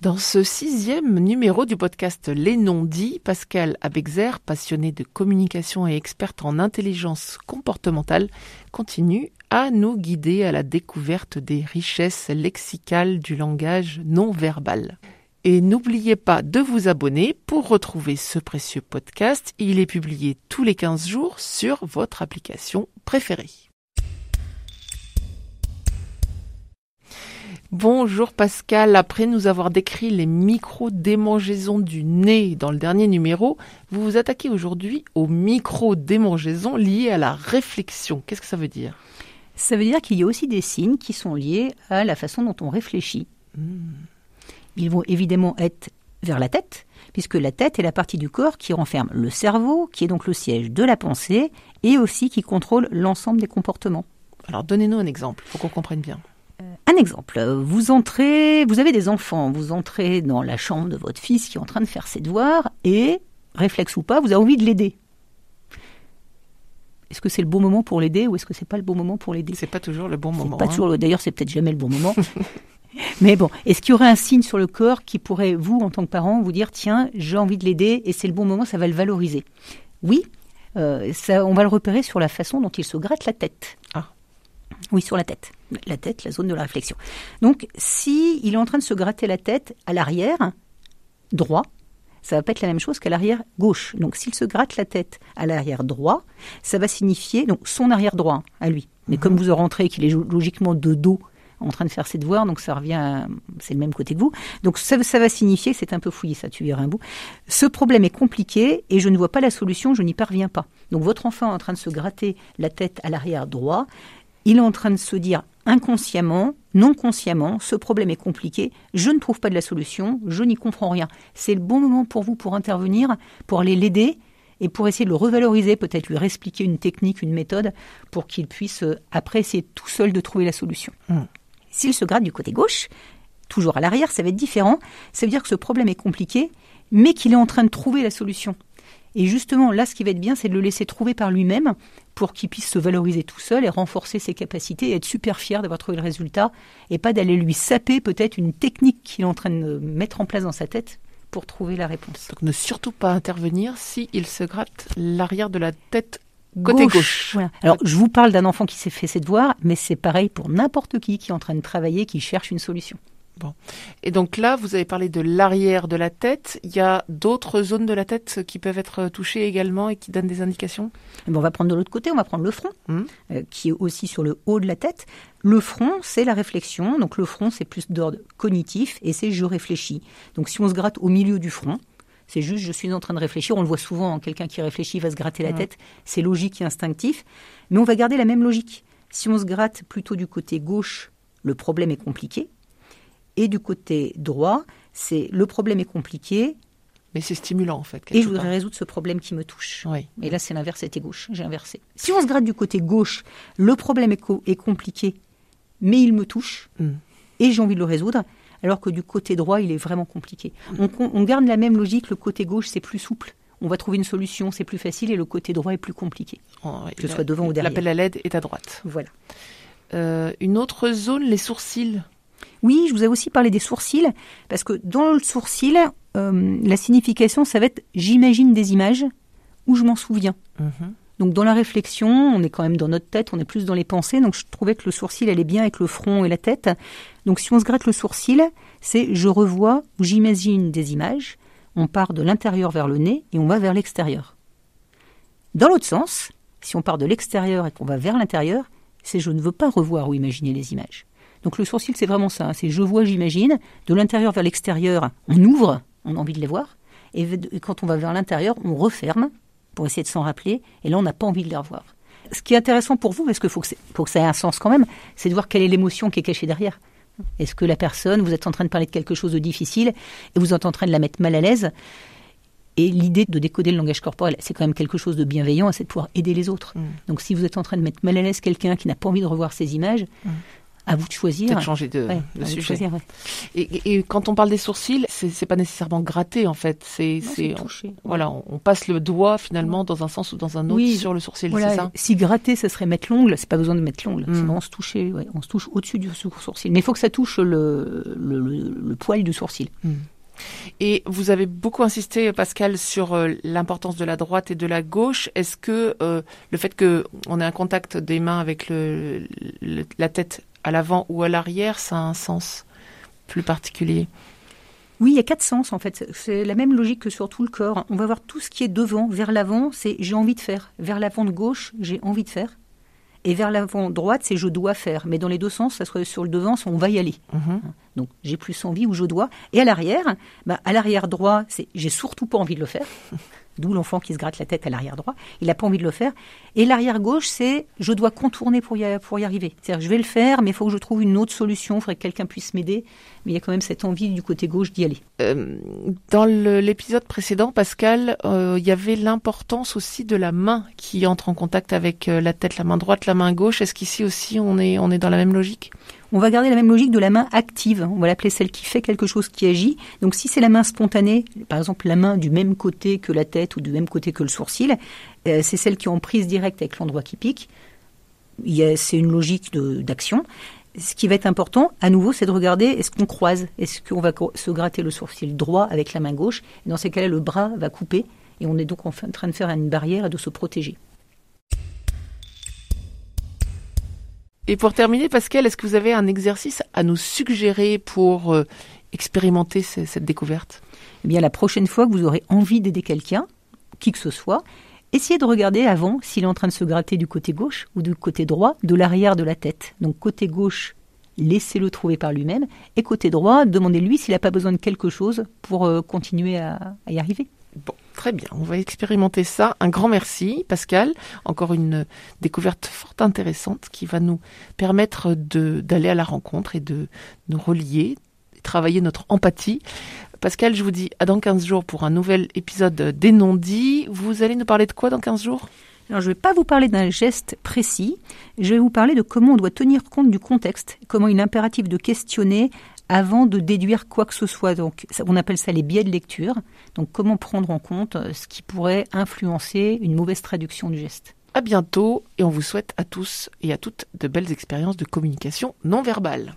Dans ce sixième numéro du podcast Les Non-Dits, Pascal Abexer, passionné de communication et experte en intelligence comportementale, continue à nous guider à la découverte des richesses lexicales du langage non verbal. Et n'oubliez pas de vous abonner pour retrouver ce précieux podcast. Il est publié tous les 15 jours sur votre application préférée. Bonjour Pascal, après nous avoir décrit les micro-démangeaisons du nez dans le dernier numéro, vous vous attaquez aujourd'hui aux micro-démangeaisons liées à la réflexion. Qu'est-ce que ça veut dire? Ça veut dire qu'il y a aussi des signes qui sont liés à la façon dont on réfléchit. Hmm. Ils vont évidemment être vers la tête, puisque la tête est la partie du corps qui renferme le cerveau, qui est donc le siège de la pensée, et aussi qui contrôle l'ensemble des comportements. Alors donnez-nous un exemple pour qu'on comprenne bien. Un exemple, vous entrez, vous avez des enfants, vous entrez dans la chambre de votre fils qui est en train de faire ses devoirs, et, réflexe ou pas, vous avez envie de l'aider. Est-ce que c'est le bon moment pour l'aider ou est-ce que c'est pas le bon moment pour l'aider? C'est pas toujours le bon moment. pas hein. toujours le- D'ailleurs, c'est peut-être jamais le bon moment. Mais bon, est-ce qu'il y aurait un signe sur le corps qui pourrait, vous, en tant que parent, vous dire tiens, j'ai envie de l'aider et c'est le bon moment, ça va le valoriser? Oui, euh, ça, on va le repérer sur la façon dont il se gratte la tête. Ah. Oui, sur la tête. La tête, la zone de la réflexion. Donc, si il est en train de se gratter la tête à l'arrière, droit, ça va pas être la même chose qu'à l'arrière gauche. Donc, s'il se gratte la tête à l'arrière droit, ça va signifier donc son arrière droit à lui. Mais comme vous rentrez, qu'il est logiquement de dos en train de faire ses devoirs, donc ça revient, c'est le même côté que vous. Donc ça, ça va signifier, c'est un peu fouillé ça, tu verras un bout. Ce problème est compliqué et je ne vois pas la solution, je n'y parviens pas. Donc votre enfant est en train de se gratter la tête à l'arrière droit, il est en train de se dire inconsciemment, non consciemment, ce problème est compliqué, je ne trouve pas de la solution, je n'y comprends rien. C'est le bon moment pour vous pour intervenir, pour aller l'aider et pour essayer de le revaloriser, peut-être lui réexpliquer une technique, une méthode, pour qu'il puisse euh, après essayer tout seul de trouver la solution. Mm. S'il se gratte du côté gauche, toujours à l'arrière, ça va être différent. Ça veut dire que ce problème est compliqué, mais qu'il est en train de trouver la solution. Et justement, là, ce qui va être bien, c'est de le laisser trouver par lui-même pour qu'il puisse se valoriser tout seul et renforcer ses capacités et être super fier d'avoir trouvé le résultat et pas d'aller lui saper peut-être une technique qu'il est en train de mettre en place dans sa tête pour trouver la réponse. Donc ne surtout pas intervenir si il se gratte l'arrière de la tête côté gauche. Voilà. Alors, je vous parle d'un enfant qui s'est fait ses devoirs, mais c'est pareil pour n'importe qui qui est en train de travailler, qui cherche une solution. Et donc là, vous avez parlé de l'arrière de la tête. Il y a d'autres zones de la tête qui peuvent être touchées également et qui donnent des indications? Eh ben, on va prendre de l'autre côté, on va prendre le front, Mhm. euh, qui est aussi sur le haut de la tête. Le front, c'est la réflexion. Donc le front, c'est plus d'ordre cognitif et c'est je réfléchis. Donc si on se gratte au milieu du front, c'est juste je suis en train de réfléchir. On le voit souvent, hein, quelqu'un qui réfléchit va se gratter la Mhm. tête. C'est logique et instinctif. Mais on va garder la même logique. Si on se gratte plutôt du côté gauche, le problème est compliqué. Et du côté droit, c'est le problème est compliqué Mais c'est stimulant en fait. et je voudrais part. résoudre ce problème qui me touche. Oui. Et là, c'est l'inverse, c'était gauche. J'ai inversé. Si on se gratte du côté gauche, le problème est, co- est compliqué, mais il me touche Mm. et j'ai envie de le résoudre. Alors que du côté droit, il est vraiment compliqué. On, con- on garde la même logique. Le côté gauche, c'est plus souple. On va trouver une solution, c'est plus facile, et le côté droit est plus compliqué. Oh. Que ce soit devant ou derrière. L'appel à l'aide est à droite. Voilà. Euh, une autre zone, les sourcils. Oui, je vous ai aussi parlé des sourcils, parce que dans le sourcil, euh, la signification, ça va être j'imagine des images ou je m'en souviens. Mhm. Donc dans la réflexion, on est quand même dans notre tête, on est plus dans les pensées. Donc je trouvais que le sourcil allait bien avec le front et la tête. Donc si on se gratte le sourcil, c'est je revois ou j'imagine des images. On part de l'intérieur vers le nez et on va vers l'extérieur. Dans l'autre sens, si on part de l'extérieur et qu'on va vers l'intérieur, c'est je ne veux pas revoir ou imaginer les images. Donc le sourcil, c'est vraiment ça. hein. C'est je vois, j'imagine. De l'intérieur vers l'extérieur, on ouvre, on a envie de les voir. Et quand on va vers l'intérieur, on referme pour essayer de s'en rappeler. Et là, on n'a pas envie de les revoir. Ce qui est intéressant pour vous, parce qu'il faut, que faut que ça ait un sens quand même, c'est de voir quelle est l'émotion qui est cachée derrière. Est-ce que la personne, vous êtes en train de parler de quelque chose de difficile et vous êtes en train de la mettre mal à l'aise? Et l'idée de décoder le langage corporel, c'est quand même quelque chose de bienveillant, c'est de pouvoir aider les autres. Mm. Donc si vous êtes en train de mettre mal à l'aise quelqu'un qui n'a pas envie de revoir ces images, Mm. À vous de choisir. Peut-être changer de, Ouais, de à vous de sujet. choisir, ouais. Et, quand on parle des sourcils, c'est pas nécessairement gratter en fait. C'est voilà, on, on passe le doigt finalement dans un sens ou dans un autre Oui. sur le sourcil, Voilà, c'est ça? si gratter, ça serait mettre l'ongle, c'est pas besoin de mettre l'ongle. Mm. C'est vraiment se toucher, ouais, on se touche au-dessus du sou- sourcil. Mais il faut que ça touche le, le, le- le poil du sourcil. Et vous avez beaucoup insisté, Pascal, sur euh, l'importance de la droite et de la gauche. Est-ce que euh, le fait que on ait un contact des mains avec le, le- la tête à l'avant ou à l'arrière, ça a un sens plus particulier Oui, il y a quatre sens en fait. C'est la même logique que sur tout le corps. On va voir tout ce qui est devant, vers l'avant, c'est j'ai envie de faire. Vers l'avant de gauche, j'ai envie de faire. Et vers l'avant droite, c'est je dois faire. Mais dans les deux sens, ça serait sur le devant, on va y aller. Mhm. Donc j'ai plus envie ou je dois. Et à l'arrière, bah, à l'arrière droit, c'est j'ai surtout pas envie de le faire. D'où l'enfant qui se gratte la tête à l'arrière droit. Il n'a pas envie de le faire. Et l'arrière gauche, c'est je dois contourner pour y, pour y arriver. C'est-à-dire je vais le faire, mais il faut que je trouve une autre solution. Il faudrait que quelqu'un puisse m'aider. Mais il y a quand même cette envie du côté gauche d'y aller. Euh, Dans l'épisode précédent, Pascal, euh, il y avait l'importance aussi de la main qui entre en contact avec euh, la tête, la main droite, la main gauche. Est-ce qu'ici aussi on est, dans la même logique? On va garder la même logique de la main active. On va l'appeler celle qui fait quelque chose qui agit. Donc si c'est la main spontanée, par exemple la main du même côté que la tête ou du même côté que le sourcil, euh, c'est celle qui est en prise directe avec l'endroit qui pique. C'est une logique d'action. Ce qui va être important, à nouveau, c'est de regarder est-ce qu'on croise, est-ce qu'on va se gratter le sourcil droit avec la main gauche. Et dans ces cas-là, le bras va couper et on est donc en train de faire une barrière et de se protéger. Et pour terminer, Pascal, est-ce que vous avez un exercice à nous suggérer pour euh, expérimenter ce- cette découverte? Eh bien, la prochaine fois que vous aurez envie d'aider quelqu'un, qui que ce soit, essayez de regarder avant s'il est en train de se gratter du côté gauche ou du côté droit de l'arrière de la tête. Donc, côté gauche, laissez-le trouver par lui-même. Et côté droit, demandez-lui s'il n'a pas besoin de quelque chose pour euh, continuer à, à y arriver. Bon, très bien, on va expérimenter ça. Un grand merci, Pascal. Encore une découverte fort intéressante qui va nous permettre d'aller à la rencontre et de nous relier, travailler notre empathie. Pascal, je vous dis à dans 15 jours pour un nouvel épisode des non-dits. Vous allez nous parler de quoi dans 15 jours? Alors, je ne vais pas vous parler d'un geste précis, je vais vous parler de comment on doit tenir compte du contexte, comment il est impératif de questionner avant de déduire quoi que ce soit. Donc, on appelle ça les biais de lecture. Donc, comment prendre en compte euh, ce qui pourrait influencer une mauvaise traduction du geste. À bientôt et on vous souhaite à tous et à toutes de belles expériences de communication non verbale.